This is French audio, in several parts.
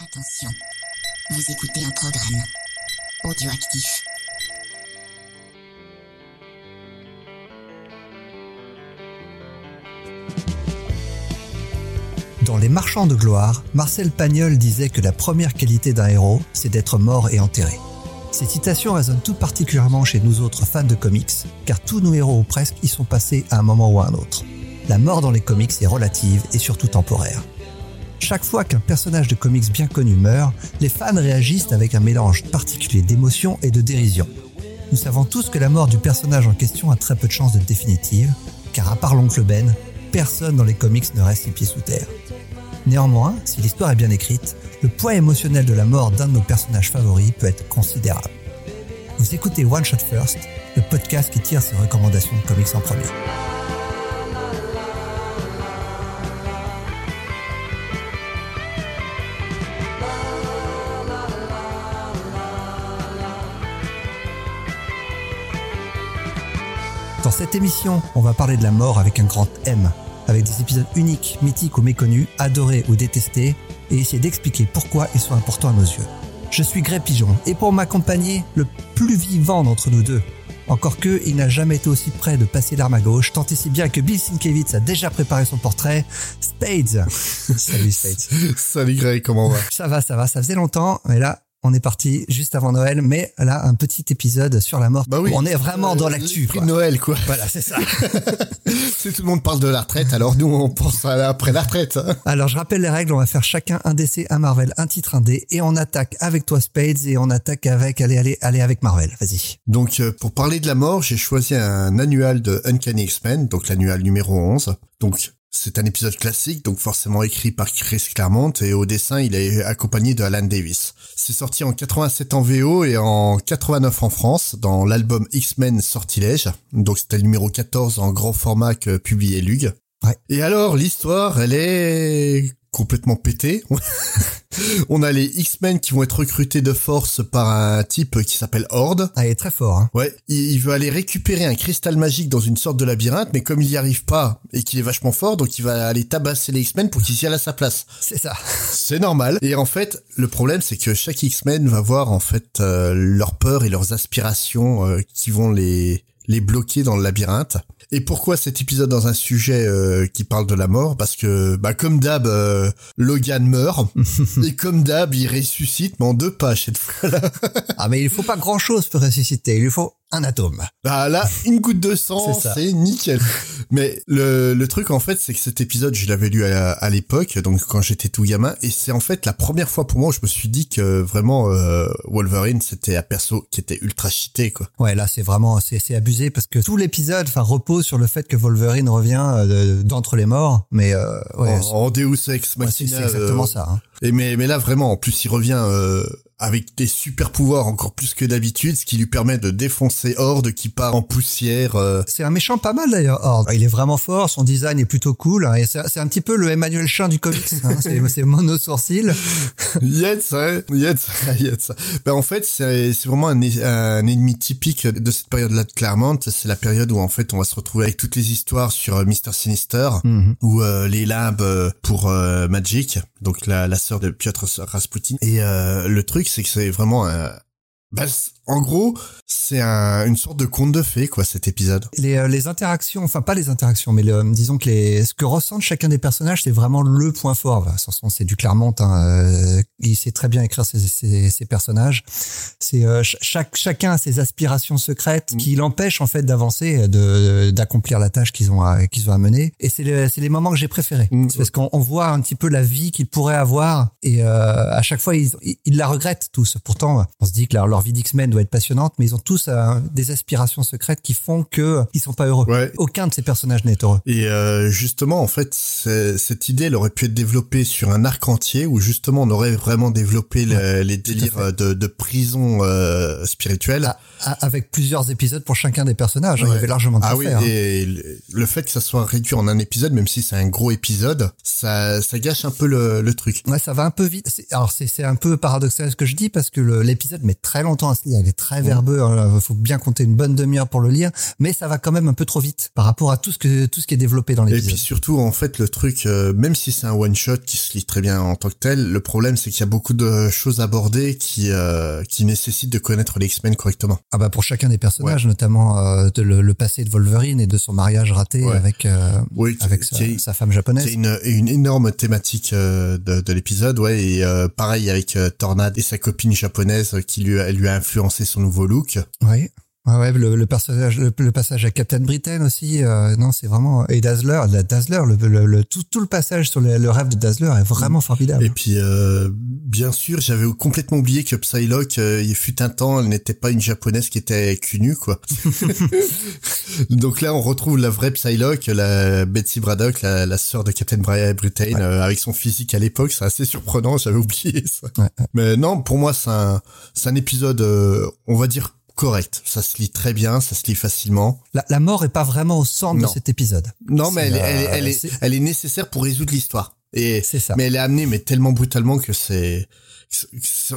Attention, vous écoutez un programme audioactif. Dans Les Marchands de gloire, Marcel Pagnol disait que la première qualité d'un héros, c'est d'être mort et enterré. Ces citations résonnent tout particulièrement chez nous autres fans de comics, car tous nos héros ou presque y sont passés à un moment ou à un autre. La mort dans les comics est relative et surtout temporaire. Chaque fois qu'un personnage de comics bien connu meurt, les fans réagissent avec un mélange particulier d'émotion et de dérision. Nous savons tous que la mort du personnage en question a très peu de chances d'être définitive, car à part l'oncle Ben, personne dans les comics ne reste les pieds sous terre. Néanmoins, si l'histoire est bien écrite, le poids émotionnel de la mort d'un de nos personnages favoris peut être considérable. Vous écoutez One Shot First, le podcast qui tire ses recommandations de comics en premier. Cette émission, on va parler de la mort avec un grand M, avec des épisodes uniques, mythiques ou méconnus, adorés ou détestés, et essayer d'expliquer pourquoi ils sont importants à nos yeux. Je suis Gré Pigeon, et pour m'accompagner, le plus vivant d'entre nous deux. Encore que, il n'a jamais été aussi près de passer l'arme à gauche, tant et si bien que Bill Sienkiewicz a déjà préparé son portrait. Spades Salut Spades Salut Greg, comment on va? Ça va, ça va, ça faisait longtemps, mais là, on est parti juste avant Noël, mais là, un petit épisode sur la mort. Bah oui. on est vraiment dans l'actu. Prix de Noël, quoi. Voilà, c'est ça. Si tout le monde parle de la retraite, alors nous, on pense à après la retraite. hein. Alors, je rappelle les règles. On va faire chacun un DC, un Marvel, un titre, un D, et on attaque avec toi Spades et on attaque avec, allez, allez, allez avec Marvel. Vas-y. Donc, euh, pour parler de la mort, j'ai choisi un annual de Uncanny X-Men, donc l'annual numéro 11. Donc, c'est un épisode classique, donc forcément écrit par Chris Claremont, et au dessin, il est accompagné de Alan Davis. C'est sorti en 87 en VO et en 89 en France, dans l'album X-Men Sortilège. Donc, c'était le numéro 14 en grand format que publiait Lug. Ouais. Et alors, l'histoire, elle est complètement pétée. On a les X-Men qui vont être recrutés de force par un type qui s'appelle Horde. Ah, il est très fort. Hein. Ouais, il, il veut aller récupérer un cristal magique dans une sorte de labyrinthe, mais comme il y arrive pas et qu'il est vachement fort, donc il va aller tabasser les X-Men pour qu'ils y aillent à sa place. C'est ça. C'est normal. Et en fait, le problème, c'est que chaque X-Men va voir en fait euh, leurs peurs et leurs aspirations euh, qui vont les les bloquer dans le labyrinthe. Et pourquoi cet épisode dans un sujet euh, qui parle de la mort? Parce que, bah, comme d'hab, euh, Logan meurt, et comme d'hab, il ressuscite, mais en deux pages cette fois-là. Ah, mais il faut pas grand chose pour ressusciter. Il lui faut un atome. Bah là, une goutte de sang, C'est ça. c'est nickel. Mais le, le truc en fait, c'est que cet épisode, je l'avais lu à, à l'époque, donc quand j'étais tout gamin, et c'est en fait la première fois pour moi où je me suis dit que vraiment euh, Wolverine, c'était un perso qui était ultra cheaté quoi. Ouais, là, c'est vraiment, c'est, c'est abusé parce que tout l'épisode, enfin, repose sur le fait que Wolverine revient euh, d'entre les morts. Mais, euh, ouais. en, en Deus Ex ouais, c'est, Machina. c'est exactement euh, ça. Hein. Et mais mais là vraiment, en plus, il revient euh, avec des super pouvoirs encore plus que d'habitude, ce qui lui permet de défoncer Horde qui part en poussière. euh, C'est un méchant pas mal d'ailleurs, Horde. Il est vraiment fort, son design est plutôt cool. hein, et c'est, un petit peu le Emmanuel Chin du comics. Hein, c'est, mono sourcil. Yes, ouais, yes, yes. Ben en fait, c'est c'est vraiment un, un ennemi typique de cette période-là de Claremont. C'est la période où en fait on va se retrouver avec toutes les histoires sur euh, Mister Sinister Mhm. ou euh, les labs euh, pour euh, Magic, donc la, la sœur de Piotr Rasputin. Et euh, le truc, c'est que c'est vraiment un... Bah, c- en gros, c'est un, une sorte de conte de fées, quoi, cet épisode. Les, euh, les interactions, enfin pas les interactions, mais le, disons que les, ce que ressentent chacun des personnages, c'est vraiment le point fort. Façon, c'est du Claremont. Hein, euh, il sait très bien écrire ses, ses, ses personnages. C'est euh, ch- chaque chacun a ses aspirations secrètes Mm. qui l'empêchent en fait d'avancer, de d'accomplir la tâche qu'ils ont à, qu'ils ont à mener. Et c'est les, c'est les moments que j'ai préférés. Mm. Parce qu'on on voit un petit peu la vie qu'ils pourraient avoir et euh, à chaque fois ils, ils, ils la regrettent tous. Pourtant, on se dit que leur, leur vie d'X-Men doit être passionnante, mais ils ont tous euh, des aspirations secrètes qui font que ils sont pas heureux. Ouais. Aucun de ces personnages n'est heureux. Et euh, justement, en fait, cette idée, elle aurait pu être développée sur un arc entier où justement on aurait vraiment développé le- les délires euh, de, de prison euh, spirituelle. Ah, ah, avec plusieurs épisodes pour chacun des personnages, hein, il y Ouais. avait largement de Ah oui, faire. hein. et le- le fait que ça soit réduit en un épisode, même si c'est un gros épisode, ça, ça gâche un peu le, le truc. Ouais, ça va un peu vite. Alors c'est un peu paradoxal ce que je dis parce que l'épisode met très longtemps à se lire. Il est très verbeux. Il faut bien compter une bonne demi-heure pour le lire, mais ça va quand même un peu trop vite par rapport à tout ce que tout ce qui est développé dans Et l'épisode. puis surtout, en fait, le truc, euh, même si c'est un one shot qui se lit très bien en tant que tel, le problème c'est qu'il y a beaucoup de choses abordées qui euh, qui nécessitent de connaître les X-Men correctement. Ah bah pour chacun des personnages, notamment euh, de le, le passé de Wolverine et de son mariage raté Ouais. avec Oui, qui- avec sa, femme japonaise. C'est une, une énorme thématique de, de l'épisode, ouais, et pareil avec Tornade et sa copine japonaise qui lui a, lui a influencé son nouveau look. Oui. Ouais, ouais, le, le personnage, le, le passage à Captain Britain aussi. euh, non, c'est vraiment et Dazzler, la Dazzler, le, le, le- tout, tout le passage sur le, le rêve de Dazzler est vraiment formidable. Et puis, euh, bien sûr, j'avais complètement oublié que Psylocke, euh, il fut un temps, elle n'était pas une japonaise qui était cul nu, quoi. Donc là, on retrouve la vraie Psylocke, la Betsy Braddock, la, la sœur de Captain Bri- Britain, Ouais. euh, avec son physique à l'époque. C'est assez surprenant, j'avais oublié ça. Ouais, ouais. Mais non, pour moi, c'est un, c'est un épisode, euh, on va dire, correct. Ça se lit très bien, ça se lit facilement. La, la mort est pas vraiment au centre Non. de cet épisode. Non, mais elle, est- elle, est- elle, est, c'est- elle est nécessaire pour résoudre l'histoire. Et C'est ça. mais elle est amenée mais tellement brutalement que c'est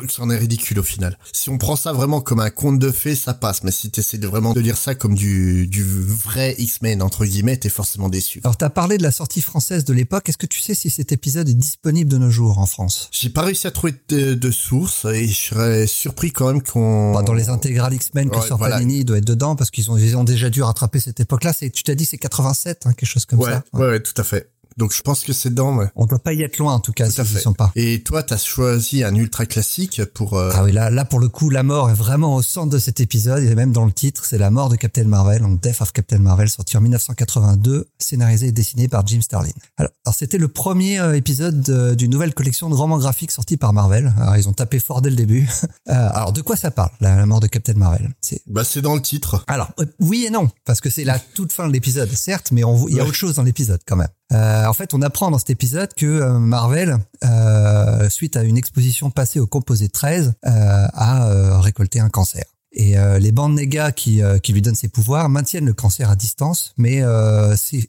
c'en est ridicule au final. Si on prend ça vraiment comme un conte de fées, ça passe. Mais si tu essaies de vraiment de lire ça comme du, du vrai X-Men, entre guillemets, t'es forcément déçu. Alors, t'as parlé de la sortie française de l'époque. Est-ce que tu sais si cet épisode est disponible de nos jours en France? J'ai pas réussi à trouver de, de source et je serais surpris quand même qu'on... Bah, Dans les intégrales X-Men que Ouais, sort voilà. Panini, il doit être dedans parce qu'ils ont, ils ont déjà dû rattraper cette époque-là. C'est, tu t'as dit c'est 87, hein, quelque chose comme Ouais, ça. ouais, ouais, tout à fait. Donc je pense que c'est dedans, ouais. On doit pas y être loin en tout cas Tout fait. sont pas. Et toi, t'as choisi un ultra classique pour... euh, Ah oui, là, là pour le coup, la mort est vraiment au centre de cet épisode et même dans le titre, c'est la mort de Captain Marvel, donc Death of Captain Marvel, sorti en 1982, scénarisé et dessiné par Jim Starlin. Alors, alors, c'était le premier euh, épisode de- d'une nouvelle collection de romans graphiques sortis par Marvel. Alors ils ont tapé fort dès le début. Euh, alors de quoi ça parle, la, la mort de Captain Marvel? C'est Bah c'est dans le titre. alors euh, oui et non parce que c'est la toute fin de l'épisode, certes, mais on, il y a Ouais. autre chose dans l'épisode quand même. Euh, en fait, on apprend dans cet épisode que euh, Marvel, euh, suite à une exposition passée au Composé 13, euh, a euh, récolté un cancer. Et euh, les bandes négas qui, qui lui donnent ses pouvoirs maintiennent le cancer à distance, mais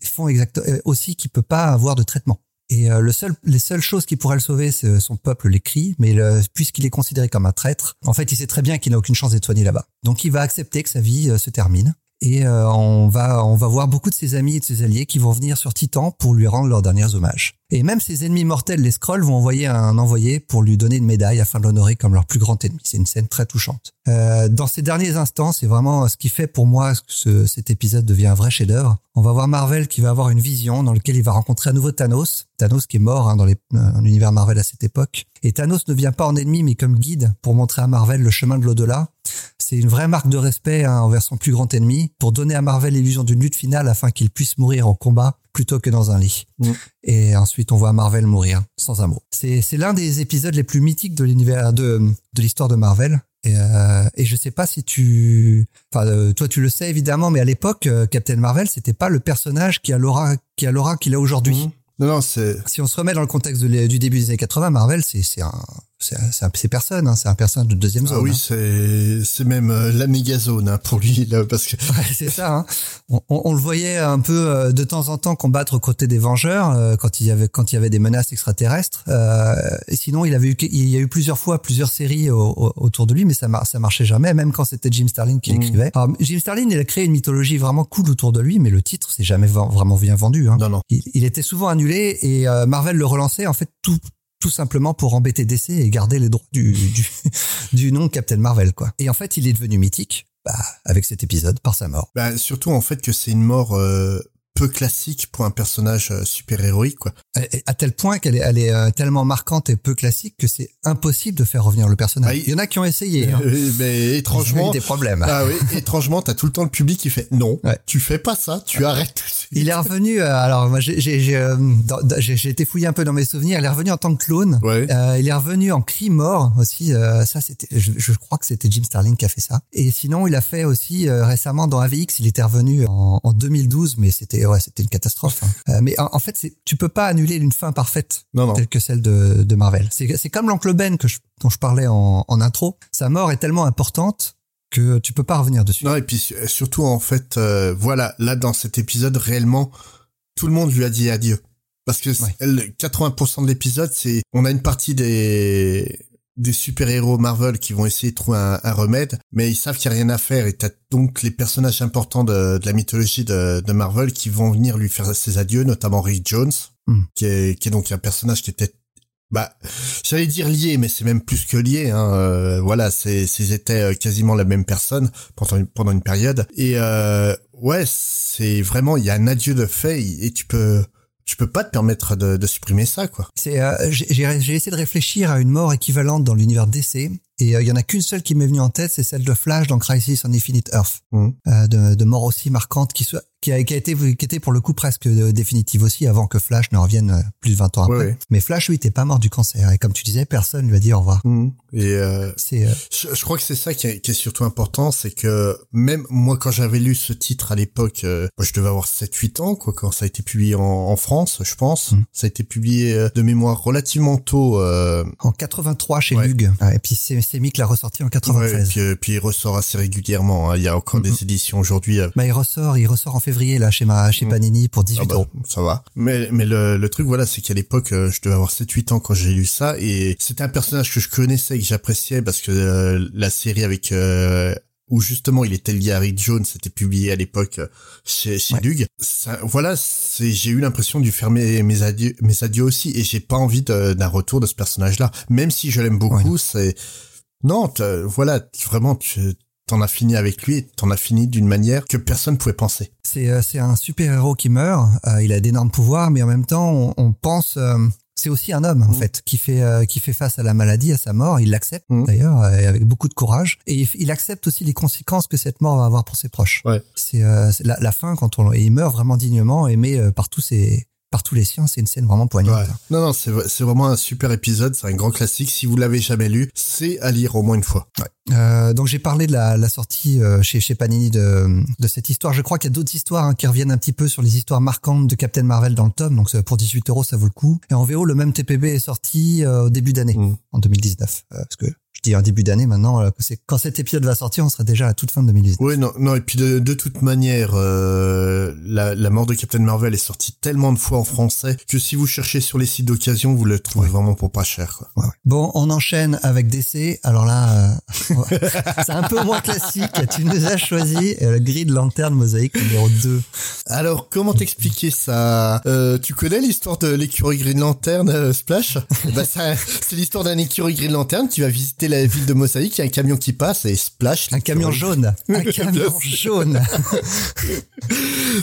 font exact, euh, aussi qu'il peut pas avoir de traitement. Et le seul, les seules choses qui pourraient le sauver, c'est son peuple les crie, mais puisqu'il est considéré comme un traître, en fait, il sait très bien qu'il n'a aucune chance d'être soigné là-bas. Donc, il va accepter que sa vie se termine. Et euh, on va on va voir beaucoup de ses amis et de ses alliés qui vont venir sur Titan pour lui rendre leurs derniers hommages. Et même ses ennemis mortels, les Skrulls, vont envoyer un envoyé pour lui donner une médaille afin de l'honorer comme leur plus grand ennemi. C'est une scène très touchante. Euh, dans ces derniers instants, c'est vraiment ce qui fait pour moi que ce- cet épisode devient un vrai chef-d'œuvre. On va voir Marvel qui va avoir une vision dans laquelle il va rencontrer à nouveau Thanos. Thanos qui est mort hein, dans euh, l'univers Marvel à cette époque. Et Thanos ne vient pas en ennemi mais comme guide pour montrer à Marvel le chemin de l'au-delà. C'est une vraie marque de respect hein, envers son plus grand ennemi pour donner à Marvel l'illusion d'une lutte finale afin qu'il puisse mourir en combat plutôt que dans un lit. Mm. Et ensuite, on voit Marvel mourir sans un mot. C'est c'est l'un des épisodes les plus mythiques de l'univers de de l'histoire de Marvel. Et, euh, et je sais pas si tu, enfin, euh, toi tu le sais évidemment, mais à l'époque, euh, Captain Marvel, c'était pas le personnage qui a l'aura qui a l'aura qu'il a aujourd'hui. Mhm. Non, non, c'est... Si on se remet dans le contexte de du début des années 80, Marvel, c'est c'est un c'est personne, hein, c'est un personnage de deuxième zone. Ah oui, hein. c'est c'est même euh, la méga zone hein, pour lui là, parce que Ouais, c'est ça. Hein. On, on- on le voyait un peu euh, de temps en temps combattre aux côtés des Vengeurs euh, quand il y avait quand il y avait des menaces extraterrestres. Euh, et sinon, il avait eu il y a eu plusieurs fois plusieurs séries au- au- autour de lui, mais ça mar- ça marchait jamais, même quand c'était Jim Starlin qui l'écrivait. Alors, Jim Starlin, il a créé une mythologie vraiment cool autour de lui, mais le titre c'est jamais vraiment bien vendu. Hein. non non. Il, il était souvent annulé et euh, Marvel le relançait en fait tout tout simplement pour embêter DC et garder les droits du, du, du nom Captain Marvel quoi. Et en fait, il est devenu mythique bah, avec cet épisode par sa mort. Bah, surtout en fait que c'est une mort euh, peu classique pour un personnage euh, super héroïque quoi. À tel point qu'elle est, elle est euh, tellement marquante et peu classique que c'est impossible de faire revenir le personnage. Ah, il- y en a qui ont essayé. Hein. Euh, mais étrangement, des problèmes. ah oui, étrangement, t'as tout le temps le public qui fait non, Ouais. tu fais pas ça, tu arrêtes. Il est revenu. alors moi, j'ai été fouillé un peu dans mes souvenirs. Il est revenu en tant que clone. Euh, il est revenu en cri mort aussi. euh, ça, c'était. Je, je crois que c'était Jim Starlin qui a fait ça. Et sinon, il a fait aussi euh, récemment dans AVX. Il était revenu en, en 2012, mais c'était ouais, c'était une catastrophe. hein. Euh, mais en, en fait, tu peux pas annuler une fin parfaite Non non. telle que celle de, de Marvel. C'est comme l'oncle Ben que je, dont je parlais en, en intro. Sa mort est tellement importante que tu peux pas revenir dessus. Non et puis su- surtout en fait, euh, voilà, là dans cet épisode réellement, tout le monde lui a dit adieu parce que c'est- Ouais. le 80% de l'épisode, c'est on a une partie des des super-héros Marvel qui vont essayer de trouver un, remède, mais ils savent qu'il n'y a rien à faire et t'as donc les personnages importants de, la mythologie de, Marvel qui vont venir lui faire ses adieux, notamment Rick Jones, hmm. qui, est, qui est donc un personnage qui était bah, j'allais dire lié, mais c'est même plus que lié. Hein. Euh, voilà, c'est, ils étaient euh, quasiment la même personne pendant une, pendant une période. Et euh, ouais, c'est vraiment, il y a un adieu de fait et tu peux, tu peux pas te permettre de, supprimer ça, quoi. C'est, euh, j'ai, j'ai essayé de réfléchir à une mort équivalente dans l'univers DC, et il y en a qu'une seule qui m'est venue en tête, c'est celle de Flash dans Crisis on Infinite Earth, mmh. de, de mort aussi marquante qui soit qui a, qui a été qui était pour le coup presque euh, définitive aussi avant que Flash ne revienne euh, plus de 20 ans après. Mais Flash lui était pas mort du cancer et comme tu disais personne lui a dit au revoir. Mmh. Et euh, c'est euh, je, crois que c'est ça qui est, qui est, surtout important, c'est que même moi quand j'avais lu ce titre à l'époque, je devais avoir 7 8 ans quoi quand ça a été publié en, en France, je pense. Mmh. Ça a été publié de mémoire relativement tôt en 83 chez Lug. et puis c'est c'est Mick l'a ressorti en 93. et puis, puis il ressort assez régulièrement, hein. il y a encore mmh. des éditions aujourd'hui. Bah il ressort, il ressort en février là chez ma chez mm. Panini pour 18 ah bah, euros. Ça va. Mais mais le, le truc voilà, c'est qu'à l'époque euh, je devais avoir 7 8 ans quand j'ai lu ça et c'était un personnage que je connaissais et que j'appréciais parce que euh, la série avec euh, où justement il était lié à Rick Jones, c'était publié à l'époque chez, chez Lug. Ça, voilà, j'ai eu l'impression de faire mes, mes adieux, mes adieux aussi, et j'ai pas envie d'un retour de ce personnage-là, même si je l'aime beaucoup. C'est non, voilà, vraiment, tu, t'en as fini avec lui et t'en as fini d'une manière que personne pouvait penser. C'est euh, un super héros qui meurt. Euh, il a d'énormes pouvoirs, mais en même temps, on, on pense. Euh, c'est aussi un homme en mmh. fait qui fait qui fait face à la maladie, à sa mort. Il l'accepte mmh. d'ailleurs avec beaucoup de courage et il, accepte aussi les conséquences que cette mort va avoir pour ses proches. Ouais. C'est la, la, fin quand on il meurt vraiment dignement, aimé par tous ses par tous les siens, c'est une scène vraiment poignante. Non, non, c'est, c'est vraiment un super épisode, c'est un grand classique. Si vous l'avez jamais lu, c'est à lire au moins une fois. Ouais. Euh, donc j'ai parlé de la, la sortie euh, chez, chez Panini de, de cette histoire. Je crois qu'il y a d'autres histoires hein, qui reviennent un petit peu sur les histoires marquantes de Captain Marvel dans le tome. Donc pour 18 euros, ça vaut le coup. Et en VO, le même TPB est sorti euh, au début d'année, mm. en 2019. parce que je dis un début d'année maintenant, euh, quand cet épisode va sortir, on sera déjà à toute fin de 2019. Oui, non, non, et puis de, de toute manière, euh, la, la, mort de Captain Marvel est sortie tellement de fois en français que si vous cherchez sur les sites d'occasion, vous le trouvez vraiment pour pas cher. Quoi. Ouais, bon, on enchaîne avec DC. Alors là, euh, c'est un peu moins classique. Tu nous as choisi le gris de lanterne mosaïque numéro 2. Alors, comment t'expliquer ça? Euh, Tu connais l'histoire de l'écureuil Green Lantern Splash? Bah, C'est l'histoire d'un écureuil Green Lantern qui va visiter la ville de Mosaïque, il y a un camion qui passe et splash. Un camion jaune. Un camion jaune.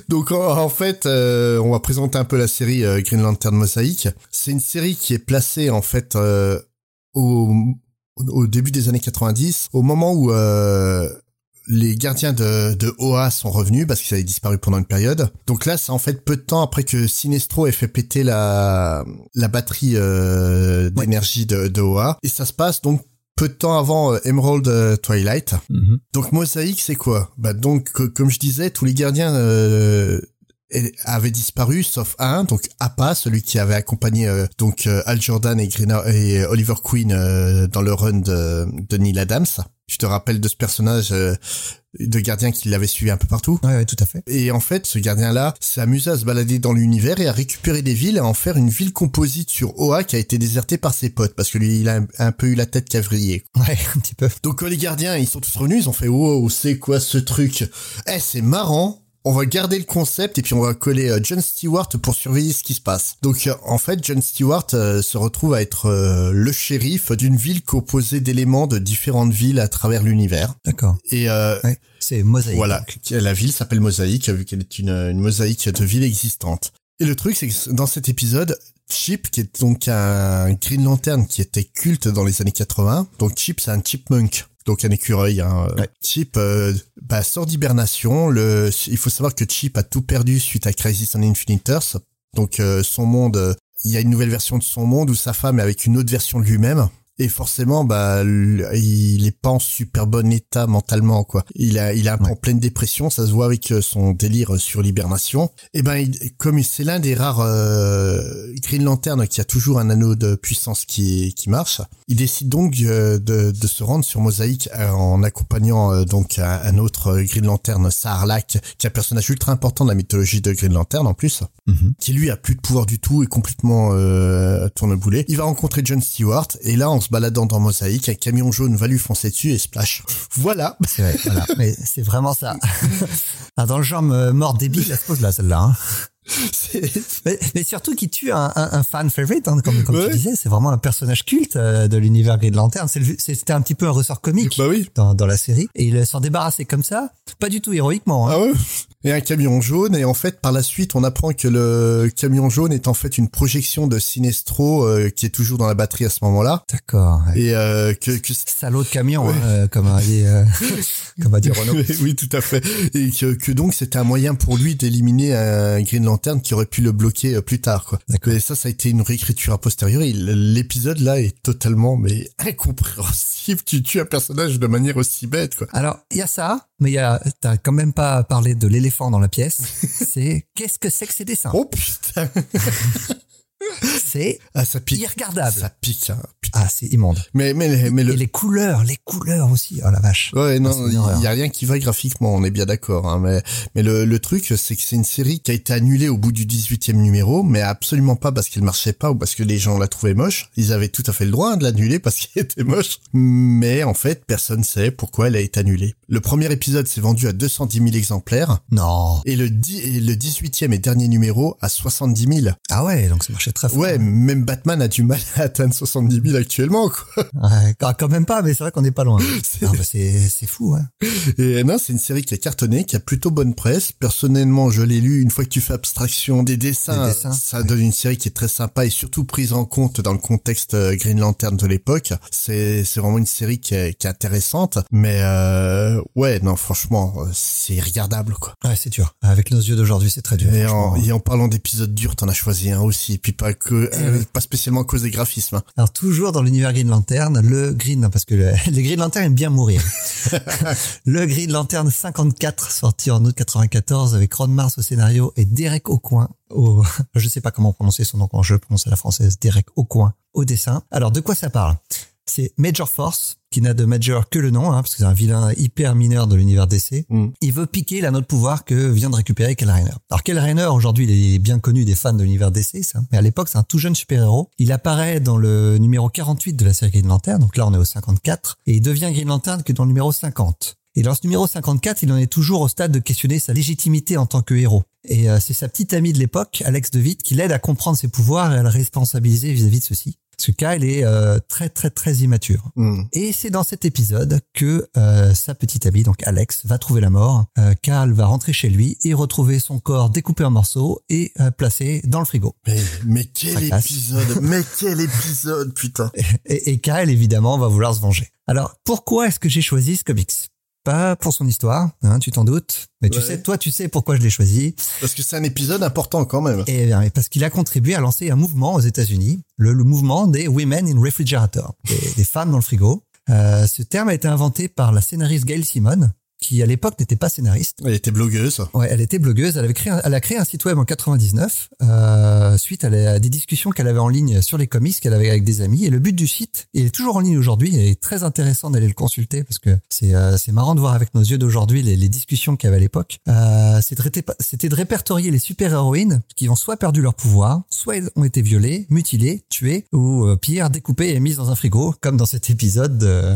Donc en, fait, euh, on va présenter un peu la série euh, Green Lantern Mosaïque. C'est une série qui est placée en fait euh, au, au début des années 90, au moment où les gardiens de, de OA sont revenus parce qu'ils avaient disparu pendant une période. Donc là, c'est en fait peu de temps après que Sinestro ait fait péter la, la batterie d'énergie de, de OA. Et ça se passe donc peu de temps avant euh, Emerald euh, Twilight. Mhm. Donc Mosaïque, c'est quoi? Bah donc comme je disais, tous les gardiens euh, avaient disparu sauf un, donc Appa, celui qui avait accompagné donc Al Jordan et, et Oliver Queen dans le run de, de Neil Adams. Je te rappelle de ce personnage euh, de gardien qui l'avait suivi un peu partout. Ouais, tout à fait. Et en fait, ce gardien-là s'est amusé à se balader dans l'univers et à récupérer des villes et à en faire une ville composite sur Oa qui a été désertée par ses potes parce que lui, il a un, peu eu la tête cavrier. Ouais, un petit peu. Donc les gardiens, ils sont tous revenus, ils ont fait wow, c'est quoi ce truc? Eh, c'est marrant on va garder le concept et puis on va coller euh, John Stewart pour surveiller ce qui se passe. Donc euh, en fait, John Stewart euh, se retrouve à être le shérif d'une ville composée d'éléments de différentes villes à travers l'univers. D'accord. Et c'est mosaïque. Voilà, la ville s'appelle Mosaïque vu qu'elle est une, une mosaïque de villes existantes. Et le truc, c'est que dans cet épisode, Chip, qui est donc un Green Lantern qui était culte dans les années 80, donc Chip, c'est un chipmunk donc un écureuil. Hein. Chip euh, bah, sort d'hibernation. Le, il faut savoir que Chip a tout perdu suite à Crisis on Infinite Earth. Donc euh, son monde, il y a une nouvelle version de son monde où sa femme est avec une autre version de lui-même et forcément bah il est pas en super bon état mentalement quoi. Il a il a en pleine dépression ça se voit avec euh, son délire sur l'hibernation et ben comme c'est l'un des rares euh, Green Lantern qui a toujours un anneau de puissance qui qui marche il décide donc euh, de, de se rendre sur Mosaïque en accompagnant donc un, autre Green Lantern Saarlak qui est un personnage ultra important de la mythologie de Green Lantern en plus mm-hmm. qui lui a plus de pouvoir du tout et complètement euh, tourneboulet il va rencontrer John Stewart et là on se baladant dans Mosaïque, un camion jaune va lui foncer dessus et splash. Voilà. C'est vrai, voilà. Mais c'est vraiment ça. Dans le genre euh, mort débile, elle se pose là, celle-là. hein. Mais, mais surtout qui tue un, un, un fan favorite, hein, comme, comme Ouais. tu disais, c'est vraiment un personnage culte euh, de l'univers Green Lantern. C'était un petit peu un ressort comique Bah oui. dans, dans la série, et il s'en débarrassait comme ça, pas du tout héroïquement. Hein. Ah ouais? Et un camion jaune, et en fait, par la suite, on apprend que le camion jaune est en fait une projection de Sinestro euh, qui est toujours dans la batterie à ce moment-là. D'accord. ouais. Et euh, que, que Salaud de camion, Ouais. hein, euh, comme a dit, euh, comme a dit Renaud. oui, tout à fait. Et que, que donc c'était un moyen pour lui d'éliminer un Green Lantern qui aurait pu le bloquer euh, plus tard, quoi. D'accord. Et ça, ça a été une réécriture a posteriori. L'épisode là est totalement mais incompréhensible. Tu tues un personnage de manière aussi bête, quoi. Alors, il y a ça, mais il y a, t'as quand même pas parlé de l'éléphant dans la pièce. c'est qu'est-ce que c'est que ces dessins? Oh putain, C'est ah ça pique, irregardable. ça pique. Hein. Ah, c'est immonde. Mais mais mais le Et les couleurs, les couleurs aussi. Oh la vache. Ouais, Ah, non, une il horreur. y a rien qui va graphiquement, on est bien d'accord. Hein, mais mais le, le truc, c'est que c'est une série qui a été annulée au bout du 18e numéro, mais absolument pas parce qu'elle marchait pas ou parce que les gens la trouvaient moche. Ils avaient tout à fait le droit hein, de l'annuler parce qu'elle était moche. Mais en fait, personne sait pourquoi elle a été annulée. Le premier épisode s'est vendu à 210 000 exemplaires. Non. Et le, et le 18e et dernier numéro à 70 000. Ah ouais, donc ça marchait très fort. Ouais, même Batman a du mal à atteindre 70 000 actuellement, quoi. Ouais, quand quand même pas, mais c'est vrai qu'on n'est pas loin. Ah bah c'est c'est fou, hein. Et non, c'est une série qui a cartonné, qui a plutôt bonne presse. Personnellement, je l'ai lu. Une fois que tu fais abstraction des dessins, Des dessins, ça donne une série qui est très sympa et surtout prise en compte dans le contexte euh, Green Lantern de l'époque. C'est vraiment une série qui est, qui est intéressante. Mais euh, ouais, non, franchement, euh, c'est regardable quoi. Ouais, c'est dur. Avec nos yeux d'aujourd'hui, c'est très dur. Et en, franchement. et en parlant d'épisodes durs, t'en as choisi un aussi, puis pas que, Eh euh, pas spécialement à cause des graphismes. hein. Alors toujours dans l'univers Green Lantern, le Green, parce que le, les Green Lantern aiment bien mourir. le Green Lantern 54, sorti en août 94 avec Ron Mars au scénario et Derek Aucoin au, je sais pas comment prononcer son nom quand je prononce à la française, Derek Aucoin au dessin. Alors de quoi ça parle? C'est Major Force, qui n'a de Major que le nom, hein, parce que c'est un vilain hyper mineur de l'univers DC. Mm. Il veut piquer la note pouvoir que vient de récupérer Kyle Rayner. Alors Kyle Rayner, aujourd'hui, il est bien connu des fans de l'univers DC, ça. mais à l'époque, c'est un tout jeune super-héros. Il apparaît dans le numéro 48 de la série Green Lantern, donc là on est au 54, et il devient Green Lantern que dans le numéro 50. Et dans ce numéro 54, il en est toujours au stade de questionner sa légitimité en tant que héros. Et euh, c'est sa petite amie de l'époque, Alex DeVitt, qui l'aide à comprendre ses pouvoirs et à le responsabiliser vis-à-vis de ceux-ci. Parce que Kyle est euh, très très très immature. Mm. Et c'est dans cet épisode que euh, sa petite amie, donc Alex, va trouver la mort. Euh, Carl va rentrer chez lui et retrouver son corps découpé en morceaux et euh, placé dans le frigo. Mais, mais quel épisode, mais quel épisode, putain. Et, et Kyle, évidemment, va vouloir se venger. Alors, pourquoi est-ce que j'ai choisi ce comics? Pas pour son histoire, hein, tu t'en doutes. Mais tu Ouais. sais, toi, tu sais pourquoi je l'ai choisi. Parce que c'est un épisode important quand même. Et bien, parce qu'il a contribué à lancer un mouvement aux États-Unis, le, le mouvement des Women in Refrigerator, des, des femmes dans le frigo. Euh, ce terme a été inventé par la scénariste Gail Simon, qui à l'époque n'était pas scénariste. Elle était blogueuse. Ouais, elle était blogueuse. Elle avait créé, un- elle a créé un site web en 99 euh, suite à, la- à des discussions qu'elle avait en ligne sur les comics qu'elle avait avec des amis. Et le but du site, il est toujours en ligne aujourd'hui. Il est très intéressant d'aller le consulter parce que c'est euh, c'est marrant de voir avec nos yeux d'aujourd'hui les, les discussions qu'il y avait à l'époque. Euh, C'était de répertorier les super héroïnes qui ont soit perdu leur pouvoir, soit ont été violées, mutilées, tuées ou pire découpées et mises dans un frigo, comme dans cet épisode de,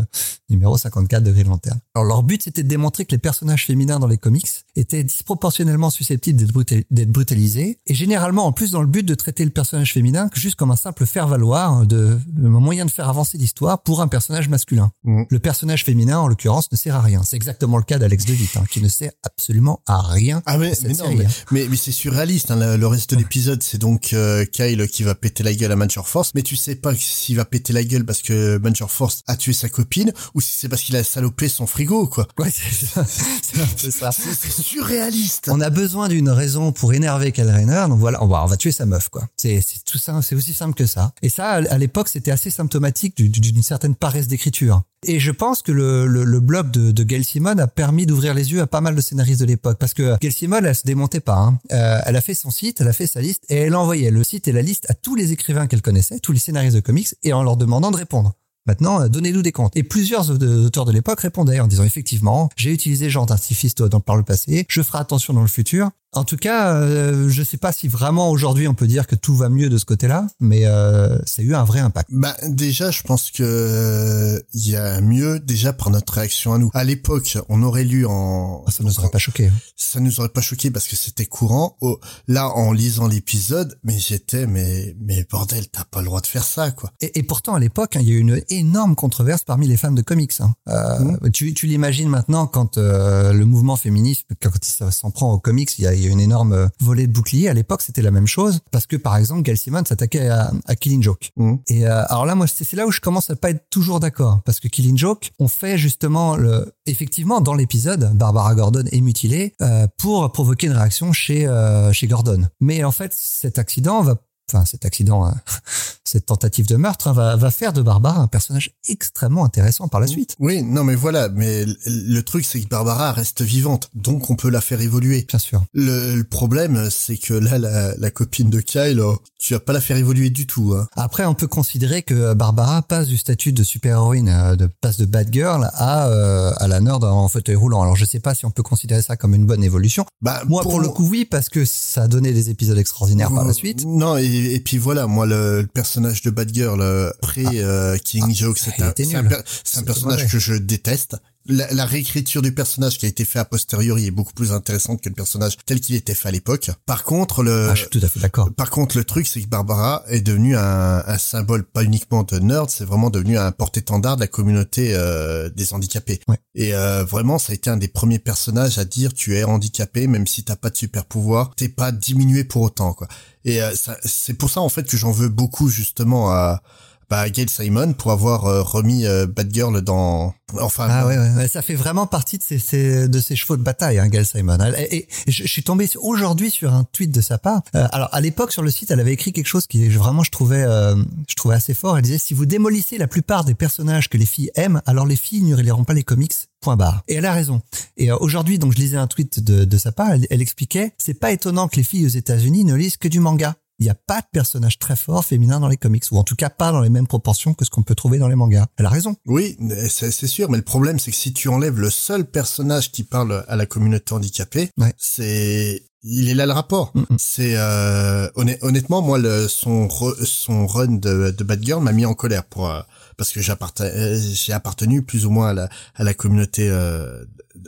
numéro 54 de Green Lantern. Alors leur but c'était de démontrer que les personnages féminins dans les comics étaient disproportionnellement susceptibles d'être brutal- d'être brutalisés et généralement en plus dans le but de traiter le personnage féminin que juste comme un simple faire-valoir de un moyen de faire avancer l'histoire pour un personnage masculin. Mm. Le personnage féminin en l'occurrence ne sert à rien. C'est exactement le cas d'Alex DeVitt hein, qui ne sert absolument à rien. Ah mais, dans cette mais non, série, mais, hein. mais, mais c'est surréaliste. Hein, le, le reste de l'épisode, c'est donc euh, Kyle qui va péter la gueule à Major Force, mais tu sais pas s'il va péter la gueule parce que Major Force a tué sa copine ou si c'est parce qu'il a salopé son frigo, quoi. Ouais, c'est un peu ça. C'est surréaliste. On a besoin d'une raison pour énerver Kyle Rayner, donc voilà, on va, on va tuer sa meuf, quoi. C'est, tout ça, c'est aussi simple que ça. Et ça, à l'époque, c'était assez symptomatique du- du- d'une certaine paresse d'écriture. Et je pense que le, le, le blog de, de Gail Simon a permis d'ouvrir les yeux à pas mal de scénaristes de l'époque, parce que Gail Simon, elle se démontait pas. hein. Euh, elle a fait son site, elle a fait sa liste, et elle envoyait le site et la liste à tous les écrivains qu'elle connaissait, tous les scénaristes de comics, et en leur demandant de répondre. Maintenant, euh, donnez-nous des comptes. Et plusieurs de- auteurs de l'époque répondaient en disant effectivement, j'ai utilisé genre d'artifice dans- par le passé, je ferai attention dans le futur. En tout cas, euh, je sais pas si vraiment aujourd'hui on peut dire que tout va mieux de ce côté-là, mais euh, ça a eu un vrai impact. Bah déjà, je pense que il y a mieux déjà par notre réaction à nous. À l'époque, on aurait lu en Ah, Ça nous aurait pas choqué. hein. ça nous aurait pas choqué parce que c'était courant. Oh, là, en lisant l'épisode, mais j'étais mais mais bordel, t'as pas le droit de faire ça quoi. Et, et pourtant, à l'époque, hein, il y a eu une énorme controverse parmi les fans de comics. hein. Euh, Tu, tu l'imagines maintenant quand euh, le mouvement féministe, quand il s'en prend aux comics, il y a, il y a une énorme euh, volée de boucliers. À l'époque, c'était la même chose parce que, par exemple, Gail Simon s'attaquait à, à Killing Joke. Mhm. Et euh, alors là, moi, c'est c'est là où je commence à pas être toujours d'accord parce que Killing Joke, on fait justement le, effectivement dans l'épisode, Barbara Gordon est mutilée euh, pour provoquer une réaction chez euh, chez Gordon. Mais en fait, cet accident va Enfin, cet accident, hein, cette tentative de meurtre hein, va, va faire de Barbara un personnage extrêmement intéressant par la suite. Oui, non mais voilà, mais le, truc c'est que Barbara reste vivante, donc on peut la faire évoluer. Bien sûr. Le, le problème c'est que là la, la copine de Kyle, oh, tu vas pas la faire évoluer du tout. Hein. Après, on peut considérer que Barbara passe du statut de super-héroïne, euh, de passe de bad girl à euh, à la nerd en fauteuil roulant. Alors, je sais pas si on peut considérer ça comme une bonne évolution. Bah Moi, pour, le coup, oui, parce que ça a donné des épisodes extraordinaires par la suite. Non, et, et puis voilà, moi le, le personnage de Batgirl euh, après euh, King Joke, c'est il un, était c'est un, personnage que je déteste. La, la réécriture du personnage qui a été fait a posteriori est beaucoup plus intéressante que le personnage tel qu'il était fait à l'époque. Par contre, le Ah, je suis tout à fait d'accord. par contre, le truc, c'est que Barbara est devenue un, un symbole pas uniquement de nerd, c'est vraiment devenu un porte-étendard de la communauté euh, des handicapés. Ouais. Et euh, vraiment, ça a été un des premiers personnages à dire tu es handicapé, même si t'as pas de super pouvoir, t'es pas diminué pour autant, quoi. Et euh, c'est pour ça en fait que j'en veux beaucoup justement à bah, Gail Simon pour avoir euh, remis euh, Batgirl dans enfin Ah ouais, ouais, ça fait vraiment partie de ses, ses- de ses chevaux de bataille, hein, Gail Simon. Et, et je, je suis tombé aujourd'hui sur un tweet de sa part. Euh, alors à l'époque sur le site, elle avait écrit quelque chose qui vraiment je trouvais, euh, je trouvais assez fort. Elle disait si vous démolissez la plupart des personnages que les filles aiment, alors les filles liront pas les comics. Point barre. Et elle a raison. Et euh, aujourd'hui, donc je lisais un tweet de, de sa part. Elle, elle expliquait c'est pas étonnant que les filles aux États-Unis ne lisent que du manga. Il n'y a pas de personnage très fort féminin dans les comics, ou en tout cas pas dans les mêmes proportions que ce qu'on peut trouver dans les mangas. Elle a raison. Oui, c'est sûr, mais le problème c'est que si tu enlèves le seul personnage qui parle à la communauté handicapée, Ouais. c'est il est là le rapport. Mm, mm. C'est euh, honn- honnêtement moi le son re- son run de, de Batgirl m'a mis en colère pour euh, parce que euh, j'ai appartenu plus ou moins à la à la communauté euh,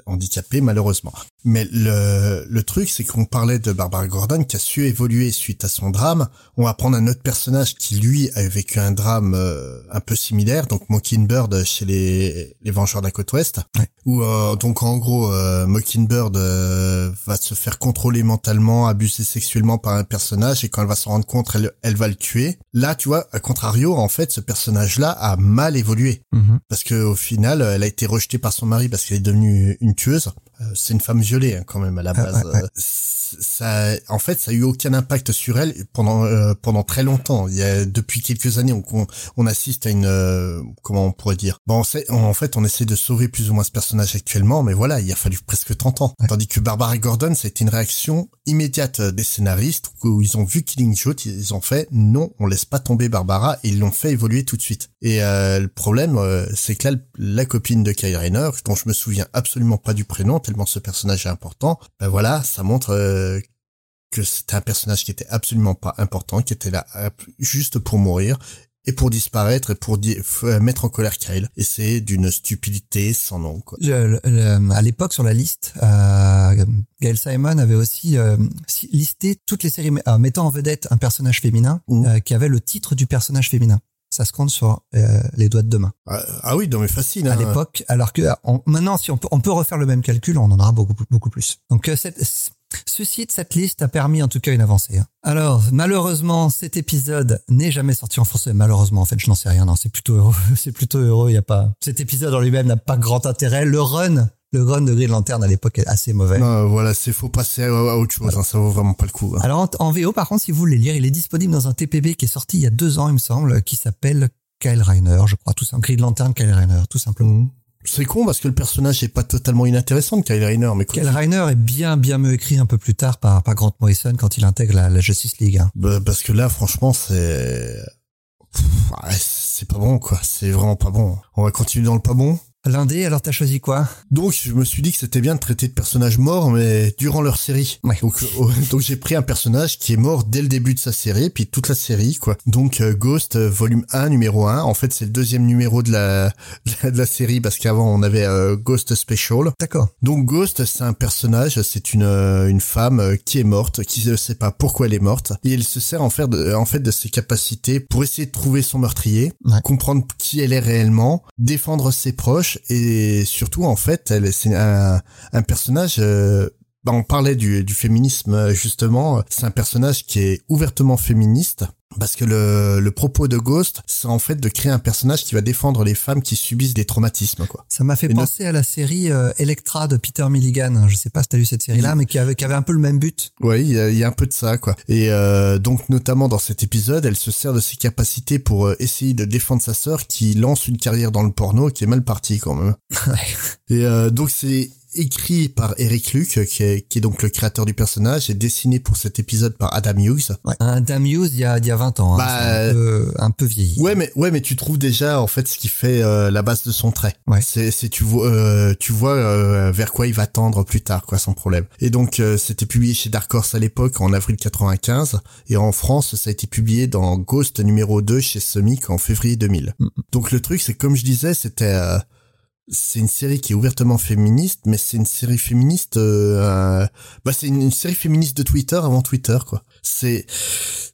handicapée malheureusement. Mais le le truc c'est qu'on parlait de Barbara Gordon qui a su évoluer suite à son drame. On va prendre un autre personnage qui lui a vécu un drame euh, un peu similaire, donc Mockingbird chez les les Vengeurs de la côte ouest, Ouais. où euh, donc en gros euh, Mockingbird euh, va se faire contrôler mentalement, abuser sexuellement par un personnage et quand elle va s'en rendre compte, elle elle va le tuer. Là, tu vois, à contrario, en fait, ce personnage-là a mal évolué Mhm. parce que au final, elle a été rejetée par son mari parce qu'elle est devenue une tueuse. Euh, C'est une femme violée hein, quand même à la Ah, base. ouais, ouais. Euh, Ça, en fait, ça a eu aucun impact sur elle pendant euh, pendant très longtemps. Il y a depuis quelques années, on, on, on assiste à une euh, comment on pourrait dire? Bon, on sait- en fait, on essaie de sauver plus ou moins ce personnage actuellement, mais voilà, il a fallu presque 30 ans. Tandis que Barbara Gordon, ça a été une réaction immédiate euh, des scénaristes où ils ont vu Killing Joke, ils ont fait non, on laisse pas tomber Barbara ils l'ont fait évoluer tout de suite. Et euh, le problème, euh, c'est que là, la copine de Kyle Rayner, dont je me souviens absolument pas du prénom, tellement ce personnage est important, ben voilà, ça montre euh, que c'était un personnage qui était absolument pas important, qui était là juste pour mourir et pour disparaître et pour di- euh, mettre en colère Kyle. Et c'est d'une stupidité sans nom, quoi. Je- le- le- à l'époque sur la liste, euh, Gail Simon avait aussi euh, listé toutes les séries euh, mettant en vedette un personnage féminin Mhm. euh, qui avait le titre du personnage féminin. Ça se compte sur les doigts de deux mains. Ah, ah oui, non mais facile. À Hein. l'époque, alors que on- maintenant, si on peut, on peut refaire le même calcul, on en aura beaucoup, beaucoup plus. Donc, cette, ce site, cette liste a permis en tout cas une avancée. hein. Alors, malheureusement, cet épisode n'est jamais sorti en français. Malheureusement, en fait, je n'en sais rien. Non, c'est plutôt heureux. C'est plutôt heureux. Il y a pas. Cet épisode en lui-même n'a pas grand intérêt. Le run, le run de Green Lantern à l'époque est assez mauvais. Non, voilà, c'est faut passer à, à autre chose. Hein, ça vaut vraiment pas le coup. hein. Alors en, en VO, par contre, si vous voulez lire, il est disponible dans un TPB qui est sorti il y a deux ans, il me semble, qui s'appelle Kyle Reiner, je crois, tout simplement. Green Lantern Kyle Reiner, tout simplement. Mhm. C'est con parce que le personnage est pas totalement inintéressant de Kyle Rayner, mais Kyle Reiner est bien, bien mieux écrit un peu plus tard par, par Grant Morrison quand il intègre la, la Justice League. hein. Bah, parce que là, franchement, c'est c'est pas bon, quoi. C'est vraiment pas bon. On va continuer dans le pas bon. L'indé, alors t'as choisi quoi? Donc je me suis dit que c'était bien de traiter de personnages morts, mais durant leur série. Ouais. Donc, euh, donc j'ai pris un personnage qui est mort dès le début de sa série, puis toute la série, quoi. Donc euh, Ghost, euh, volume 1, numéro 1. En fait, c'est le deuxième numéro de la, de la série, parce qu'avant, on avait euh, Ghost Special. D'accord. Donc Ghost, c'est un personnage, c'est une, euh, une femme qui est morte, qui ne sait pas pourquoi elle est morte, et elle se sert en fait de, en fait de ses capacités pour essayer de trouver son meurtrier, Ouais. comprendre qui elle est réellement, défendre ses proches, et surtout en fait, elle c'est un, personnage. euh, bah, on parlait du, du féminisme euh, justement. C'est un personnage qui est ouvertement féministe. Parce que le, le propos de Ghost, c'est en fait de créer un personnage qui va défendre les femmes qui subissent des traumatismes, quoi. Ça m'a fait Et penser à la série euh, Electra de Peter Milligan. Je sais pas si t'as lu cette série-là, mais qui avait, qui avait un peu le même but. Oui, il y, y a un peu de ça, quoi. Et euh, donc, notamment dans cet épisode, elle se sert de ses capacités pour euh, essayer de défendre sa sœur qui lance une carrière dans le porno qui est mal partie quand même. Et euh, donc, c'est écrit par Eric Luke, qui est, qui est donc le créateur du personnage, et dessiné pour cet épisode par Adam Hughes. Ouais. Un Dame Hughes il y a, il y a 20 ans. Hein. Bah, C'est un, peu, un peu vieilli. Ouais, mais ouais, mais tu trouves déjà en fait ce qui fait euh, la base de son trait. Ouais. C'est c'est tu vois euh, tu vois euh, vers quoi il va tendre plus tard, quoi, sans problème. Et donc euh, c'était publié chez Dark Horse à l'époque en avril 95 et en France ça a été publié dans Ghost numéro 2 chez Semic en février 2000. Mm. Donc le truc c'est comme je disais, c'était euh, c'est une série qui est ouvertement féministe, mais c'est une série féministe. Euh, bah, c'est une, série féministe de Twitter avant Twitter, quoi. C'est,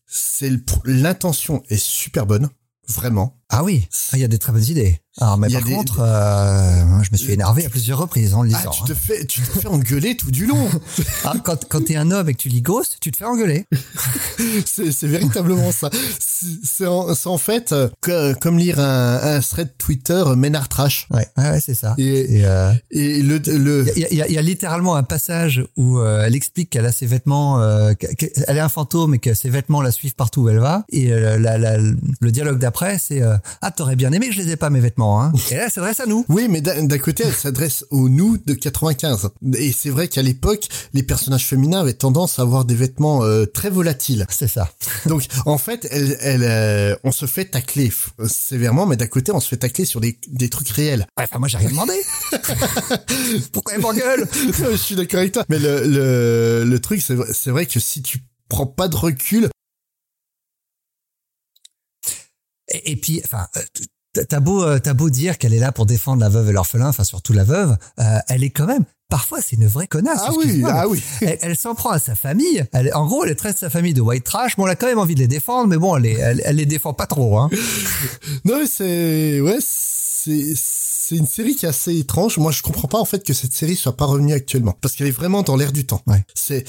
c'est l'intention est super bonne, vraiment. Ah oui, Ah, il y a des très bonnes idées. Alors, mais Il y a par des- contre, euh, je me suis énervé à plusieurs reprises en le Ah, lisant. tu hein. te fais, tu te fais engueuler tout du long. Ah, quand quand t'es un homme et que tu lis Ghost, tu te fais engueuler. c'est, véritablement ça. C'est, en, fait euh, que- comme lire un, un thread Twitter euh, Ménard Trash. Ouais, ouais, c'est ça. Et, Et euh, et le, le, il y a, il y a- il y a littéralement un passage où euh, elle explique qu'elle a ses vêtements, euh, que- que- elle est un fantôme et que ses vêtements la suivent partout où elle va. Et euh, la, la- le dialogue d'après, c'est euh, ah t'aurais bien aimé que je les ai pas mes vêtements. Hein. Et là, elle s'adresse à nous. Oui, mais d'un côté, elle s'adresse au nous de 95. Et c'est vrai qu'à l'époque, les personnages féminins avaient tendance à avoir des vêtements euh, très volatiles. C'est ça. Donc, en fait, elle, elle, euh, on se fait tacler sévèrement, mais d'un côté, on se fait tacler sur des, des trucs réels. Ouais, Enfin, moi, j'ai rien demandé. Pourquoi elle m'engueule? Je suis d'accord avec toi. Mais le, le, le truc, c'est vrai- c'est vrai que si tu prends pas de recul, et, et puis, enfin, euh, t'as beau, euh, t'as beau dire qu'elle est là pour défendre la veuve et l'orphelin, enfin surtout la veuve, euh, elle est quand même. Parfois, c'est une vraie connasse. ah oui, ah oui. Elle, elle s'en prend à sa famille. Elle, en gros, elle traite sa famille de white trash. Bon, elle a quand même envie de les défendre, mais bon, elle, les- elle, elle les défend pas trop. Hein. Non, mais c'est, ouais, c'est, c'est une série qui est assez étrange. Moi, je comprends pas, en fait, que cette série soit pas revenue actuellement. Parce qu'elle est vraiment dans l'air du temps. Ouais. C'est,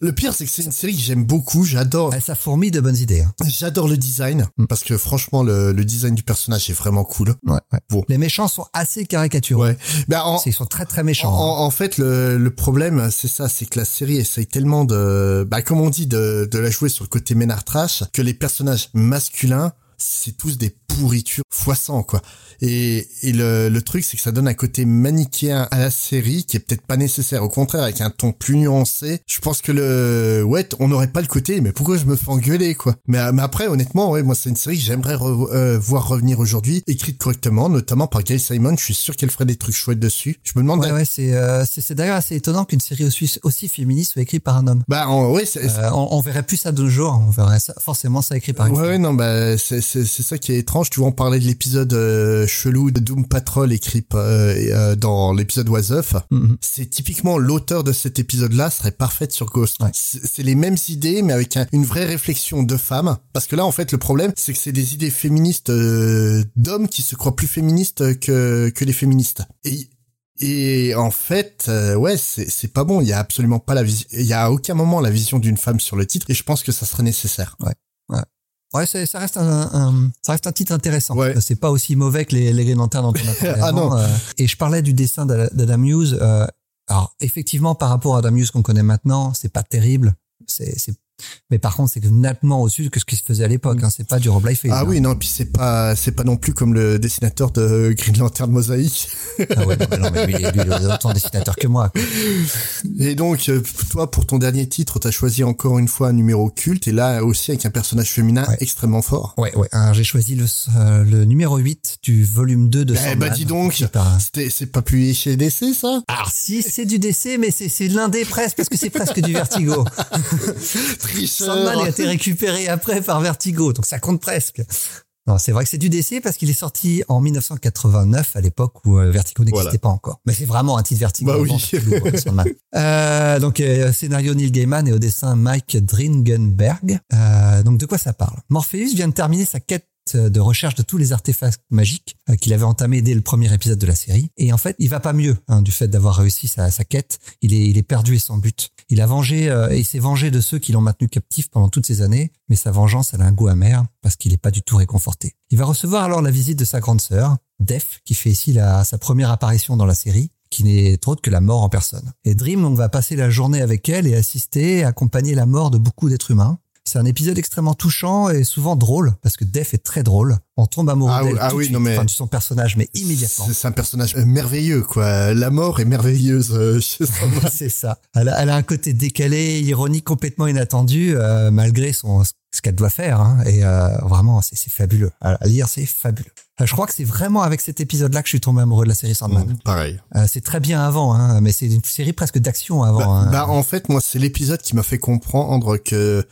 le pire, c'est que c'est une série que j'aime beaucoup. J'adore, Elle, ça fourmille de bonnes idées. hein. j'adore le design. Mm. Parce que franchement, le, le design du personnage est vraiment cool. Ouais, ouais. Bon. Les méchants sont assez caricaturaux. Ouais. Ben, en, Ils sont très très méchants. hein. En, en fait, le, le problème, c'est ça, c'est que la série essaye tellement de, bah, comme on dit, de, de la jouer sur le côté ménard trash, que les personnages masculins, c'est tous des pourritures fois 100, quoi. Et, et le, le truc, c'est que ça donne un côté manichéen à la série qui est peut-être pas nécessaire. Au contraire, avec un ton plus nuancé, je pense que le, ouais, on n'aurait pas le côté, mais pourquoi je me fais engueuler, quoi? Mais, mais après, honnêtement, ouais, moi, c'est une série que j'aimerais re- euh, voir revenir aujourd'hui, écrite correctement, notamment par Gail Simon. Je suis sûr qu'elle ferait des trucs chouettes dessus. Je me demande Ouais, ouais, c'est euh, c'est d'ailleurs assez étonnant qu'une série aussi, aussi féministe soit écrite par un homme. Bah, en, ouais, c'est, Euh, on, on verrait plus ça de nos jours. On verrait ça, forcément ça écrit par une ouais, ouais, non, bah, c'est, c'est, c'est ça qui est étrange. Tu vois, on parlait de l'épisode euh, chelou de Doom Patrol écrit euh, euh, dans l'épisode Was Up. Mhm. C'est typiquement l'auteur de cet épisode-là serait parfaite sur Ghost. Ouais. C'est, les mêmes idées, mais avec un- une vraie réflexion de femme. Parce que là, en fait, le problème, c'est que c'est des idées féministes euh, d'hommes qui se croient plus féministes que, que les féministes. Et et en fait, euh, ouais, c'est c'est pas bon. Il y a absolument pas la vision. Il y a à aucun moment la vision d'une femme sur le titre. Et je pense que ça serait nécessaire. Ouais, c'est- ça reste un, un- ça reste un titre intéressant. Ouais. C'est pas aussi mauvais que les, les Green Lanterns dont on a parlé Ah non. euh, et je parlais du dessin d'A- d'Adam Hughes. euh, alors effectivement, par rapport à Adam Hughes qu'on connaît maintenant, c'est pas terrible. C'est c'est Mais par contre, c'est nettement au-dessus que ce qui se faisait à l'époque. Hein. C'est pas du Rob Liefeld. Ah hein. oui, non, puis c'est pas, c'est pas non plus comme le dessinateur de Green Lantern Mosaïque. Ah ouais, non, mais non, mais lui, lui, il est autant dessinateur que moi. quoi. Et donc, euh, toi, pour ton dernier titre, t'as choisi encore une fois un numéro culte, et là aussi avec un personnage féminin Ouais. extrêmement fort. Ouais, ouais. Alors, j'ai choisi le, euh, le numéro 8 du volume 2 de Eh bah dis donc, c'est pas publié chez DC ça? Alors si c'est du DC, mais c'est l'un des presque parce que c'est presque du Vertigo. Tricheur. Sandman a été récupéré après par Vertigo, donc ça compte presque. Non, c'est vrai que c'est du DC parce qu'il est sorti en 1989 à l'époque où euh, Vertigo n'existait Voilà. pas encore. Mais c'est vraiment un titre Vertigo. Bah oui. Lourd. Euh, donc euh, scénario Neil Gaiman et au dessin Mike Dringenberg. Euh, donc de quoi ça parle? Morpheus vient de terminer sa quête de recherche de tous les artefacts magiques euh, qu'il avait entamé dès le premier épisode de la série. Et en fait, il va pas mieux hein, du fait d'avoir réussi sa, sa quête. Il est, il est perdu et sans but. Il a vengé euh, et s'est vengé de ceux qui l'ont maintenu captif pendant toutes ces années, mais sa vengeance a un goût amer parce qu'il n'est pas du tout réconforté. Il va recevoir alors la visite de sa grande sœur, Def, qui fait ici la, sa première apparition dans la série qui n'est autre que la mort en personne. Et Dream donc, va passer la journée avec elle et assister accompagner la mort de beaucoup d'êtres humains. C'est un épisode extrêmement touchant et souvent drôle, parce que Def est très drôle. On tombe amoureux Ah d'elle ah tout de oui, suite, non, mais- enfin, de son personnage, mais immédiatement. C'est, un personnage merveilleux quoi. La mort est merveilleuse euh, c'est ça. Elle a, elle a un côté décalé, ironique, complètement inattendu, euh, malgré son ce qu'elle doit faire. hein. et euh, vraiment, c'est fabuleux. À lire, c'est fabuleux. Je crois que c'est vraiment avec cet épisode-là que je suis tombé amoureux de la série Sandman. Mm, Pareil. Euh, c'est très bien avant, hein, mais c'est une série presque d'action avant. Bah, hein. bah, en fait, moi, c'est l'épisode qui m'a fait comprendre que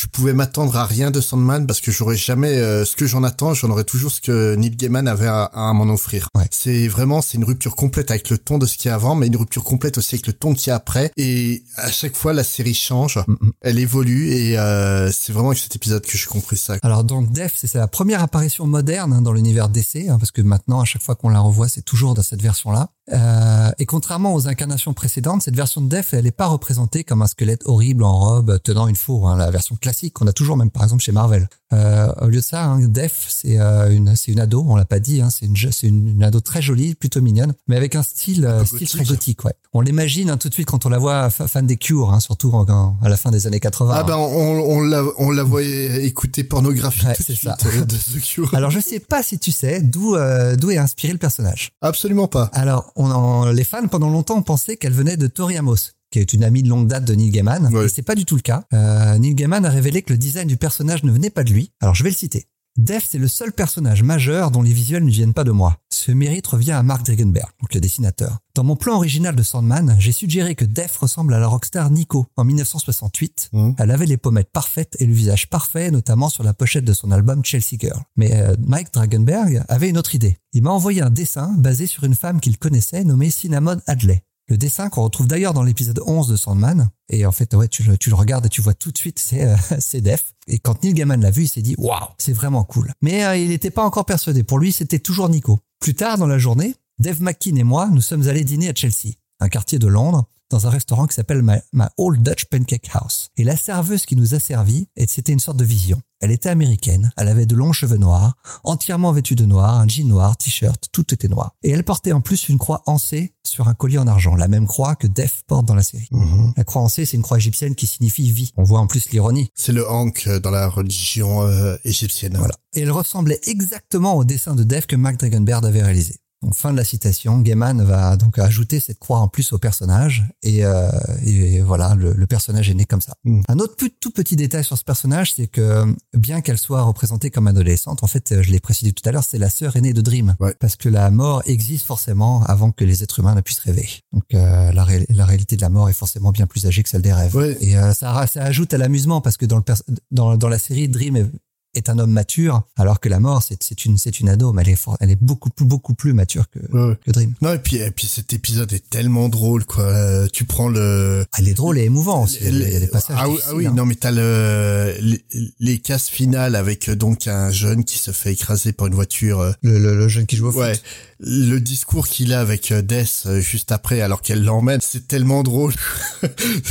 je pouvais m'attendre à rien de Sandman parce que j'aurais jamais euh, ce que j'en attends, j'en aurais toujours ce que Neil Gaiman avait à, à m'en offrir. Ouais. C'est vraiment c'est une rupture complète avec le ton de ce qu'il y a avant, mais une rupture complète aussi avec le ton qu'il y a après. Et à chaque fois, la série change, Mm, mm. elle évolue et euh, c'est vraiment avec cet épisode que j'ai compris ça. Alors donc Def, c'est sa première apparition moderne hein, dans l'univers DC, hein, parce que maintenant, à chaque fois qu'on la revoit, c'est toujours dans cette version-là. Euh, et contrairement aux incarnations précédentes, cette version de Def, elle n'est pas représentée comme un squelette horrible en robe tenant une fourre, hein, la version classique qu'on a toujours même par exemple chez Marvel. Euh, au lieu de ça, hein, Def, c'est euh, une, c'est une ado, on l'a pas dit, hein, c'est une, je- c'est une, une ado très jolie, plutôt mignonne, mais avec un style, euh, gothique. très gothique. Ouais. On l'imagine tout de suite quand on la voit fa- fan des Cure, surtout en- en- à la fin des années 80. Ah ben on, on la on la voyait écouter pornographie Ouais, tout de c'est suite ça. euh, de The Cure. Alors je sais pas si tu sais d'où euh, d'où est inspiré le personnage. Absolument pas. Alors on en, les fans pendant longtemps ont pensé qu'elle venait de Tori Amos, qui est une amie de longue date de Neil Gaiman. Ouais. Et c'est pas du tout le cas. Euh, Neil Gaiman a révélé que le design du personnage ne venait pas de lui. Alors je vais le citer. Def, c'est le seul personnage majeur dont les visuels ne viennent pas de moi. Ce mérite revient à Mark Dragenberg, donc le dessinateur. Dans mon plan original de Sandman, j'ai suggéré que Def ressemble à la rockstar Nico en 1968. Mhm. Elle avait les pommettes parfaites et le visage parfait, notamment sur la pochette de son album Chelsea Girl. Mais euh, Mike Dragenberg avait une autre idée. Il m'a envoyé un dessin basé sur une femme qu'il connaissait nommée Cinnamon Hadley. Le dessin qu'on retrouve d'ailleurs dans l'épisode 11 de Sandman. Et en fait, ouais, tu le, tu le regardes et tu vois tout de suite, c'est euh, Def. Et quand Neil Gaiman l'a vu, il s'est dit, waouh, c'est vraiment cool. Mais euh, il n'était pas encore persuadé. Pour lui, c'était toujours Nico. Plus tard dans la journée, Dave McKean et moi, nous sommes allés dîner à Chelsea, un quartier de Londres, dans un restaurant qui s'appelle ma, ma Old Dutch Pancake House. Et la serveuse qui nous a servi, et c'était une sorte de vision. Elle était américaine, elle avait de longs cheveux noirs, entièrement vêtue de noir, un jean noir, t-shirt, tout était noir. Et elle portait en plus une croix ancée sur un collier en argent, la même croix que Def porte dans la série. Mhm. La croix ancée, c'est une croix égyptienne qui signifie vie. On voit en plus l'ironie. C'est le Ankh euh, dans la religion euh, égyptienne. Voilà. Et elle ressemblait exactement au dessin de Def que Mark Dragonberg avait réalisé. Donc, fin de la citation. Gaiman va donc ajouter cette croix en plus au personnage et, euh, et voilà, le, le personnage est né comme ça. Mm. Un autre plus- tout petit détail sur ce personnage, c'est que bien qu'elle soit représentée comme adolescente, en fait, je l'ai précisé tout à l'heure, c'est la sœur aînée de Dream, Ouais. parce que la mort existe forcément avant que les êtres humains ne puissent rêver. Donc euh, la, ré- la réalité de la mort est forcément bien plus âgée que celle des rêves. Ouais. Et euh, ça, ajoute à l'amusement parce que dans, le dans la série, Dream est, un homme mature, alors que la mort, c'est une, c'est une ado, mais elle est, for- elle est beaucoup plus, beaucoup plus mature que, Ouais, ouais. que Dream. Non et puis et puis cet épisode est tellement drôle quoi. Euh, Tu prends le Elle est drôle et émouvant aussi. Il y a des passages ah, oui, ah oui, hein. non mais t'as le les, les cases finales avec euh, donc un jeune qui se fait écraser par une voiture. euh, Le, le, le jeune qui joue au Ouais, foot. le discours qu'il a avec Death juste après alors qu'elle l'emmène, c'est tellement drôle.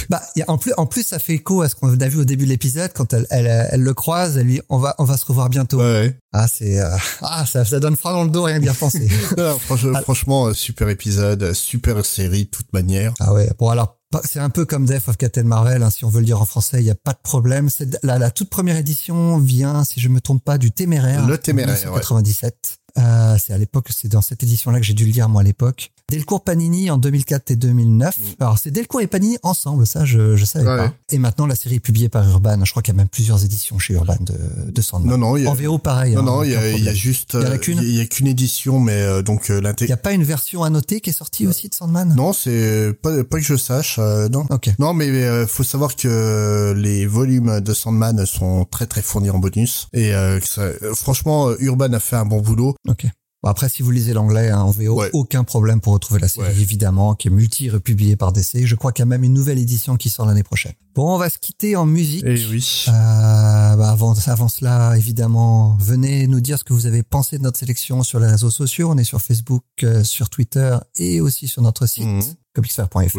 Bah, il y a- en plus, en plus, ça fait écho à ce qu'on a vu au début de l'épisode quand elle, elle, elle le croise, elle lui, on va, on va se revoir bientôt. Ouais. Ah, c'est, euh, ah, ça, ça donne froid dans le dos rien d'y repenser. Non, franchement, Ah. franchement, euh, super épisode, euh, super série de toute manière. ah ouais. Bon alors, C'est un peu comme Death of Captain Marvel, hein, si on veut le dire en français, il n'y a pas de problème. C'est la, la toute première édition vient, si je me trompe pas, du Téméraire. Le Téméraire, en 1997. Euh, c'est à l'époque, c'est dans cette édition-là que j'ai dû le lire moi à l'époque. Delcourt Panini en 2004 et 2009. Alors c'est Delcourt et Panini ensemble, ça je je savais Mm. Ouais. pas. Et maintenant la série est publiée par Urban. Je crois qu'il y a même plusieurs éditions chez Urban de, de Sandman. Non, non, il y a- En VO pareil. Non, hein, non, il y a, y juste, Il y a euh, qu'une y a qu'une édition, mais euh, donc euh, Il n'y a pas une version annotée qui est sortie aussi de Sandman? Non, c'est pas, pas que je sache, euh, non. Ok. Non, mais euh, faut savoir que les volumes de Sandman sont très très fournis en bonus et euh, que ça- euh, franchement, euh, Urban a fait un bon boulot. Ok. Bon, après, si vous lisez l'anglais hein, en VO, Ouais. aucun problème pour retrouver la série, Ouais. évidemment, qui est multi-republiée par DC. Je crois qu'il y a même une nouvelle édition qui sort l'année prochaine. Bon, on va se quitter en musique. Et oui. Euh, bah avant, avant cela, évidemment, venez nous dire ce que vous avez pensé de notre sélection sur les réseaux sociaux. On est sur Facebook, euh, sur Twitter et aussi sur notre site Mhm.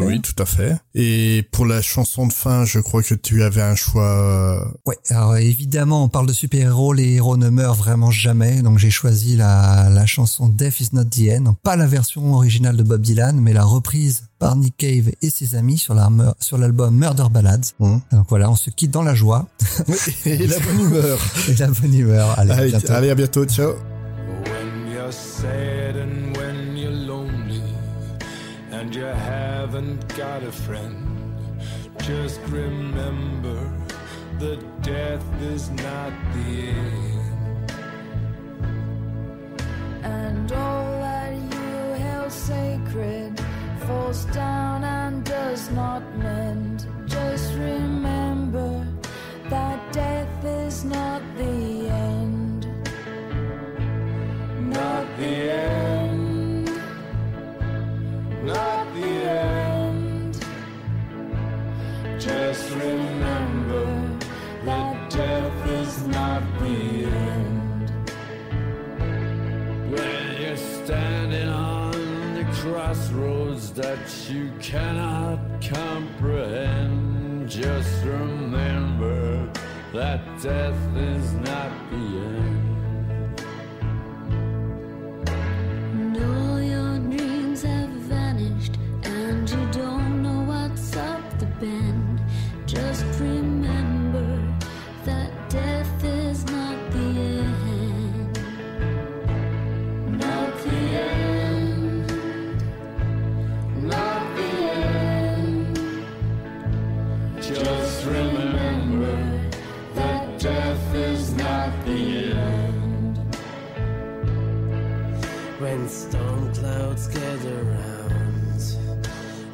Oui, tout à fait. Et pour la chanson de fin, je crois que tu avais un choix. euh, Ouais, alors évidemment, on parle de super-héros, les héros ne meurent vraiment jamais, donc j'ai choisi la, la chanson Death is not the end, pas la version originale de Bob Dylan, mais la reprise par Nick Cave et ses amis sur la meur- sur l'album Murder Ballads. Donc voilà, on se quitte dans la joie et la bonne humeur. et la bonne humeur. Allez, à bientôt. allez, à bientôt. Ciao. Haven't got a friend, just remember that death is not the end. and all that you held sacred falls down and does not mend. You cannot comprehend, just remember that death is not When storm clouds gather round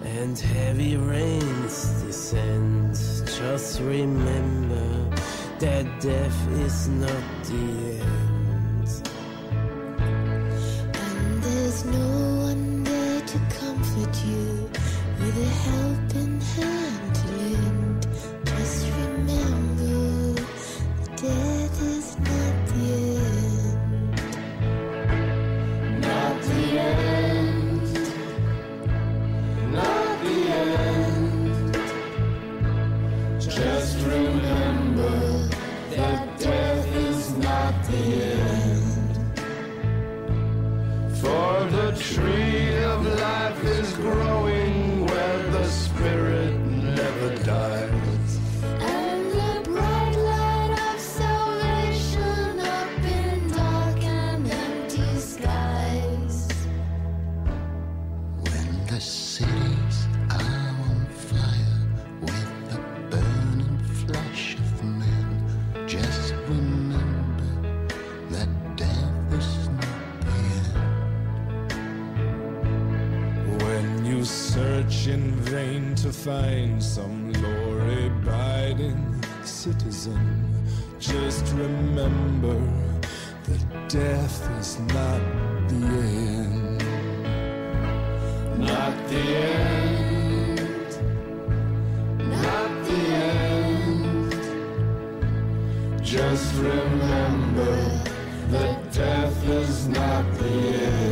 and heavy rains descend, just remember that death is not the end. Search in vain to find some law-abiding citizen, just remember that death is not the end. Not the end. Not the end. Just remember that death is not the end.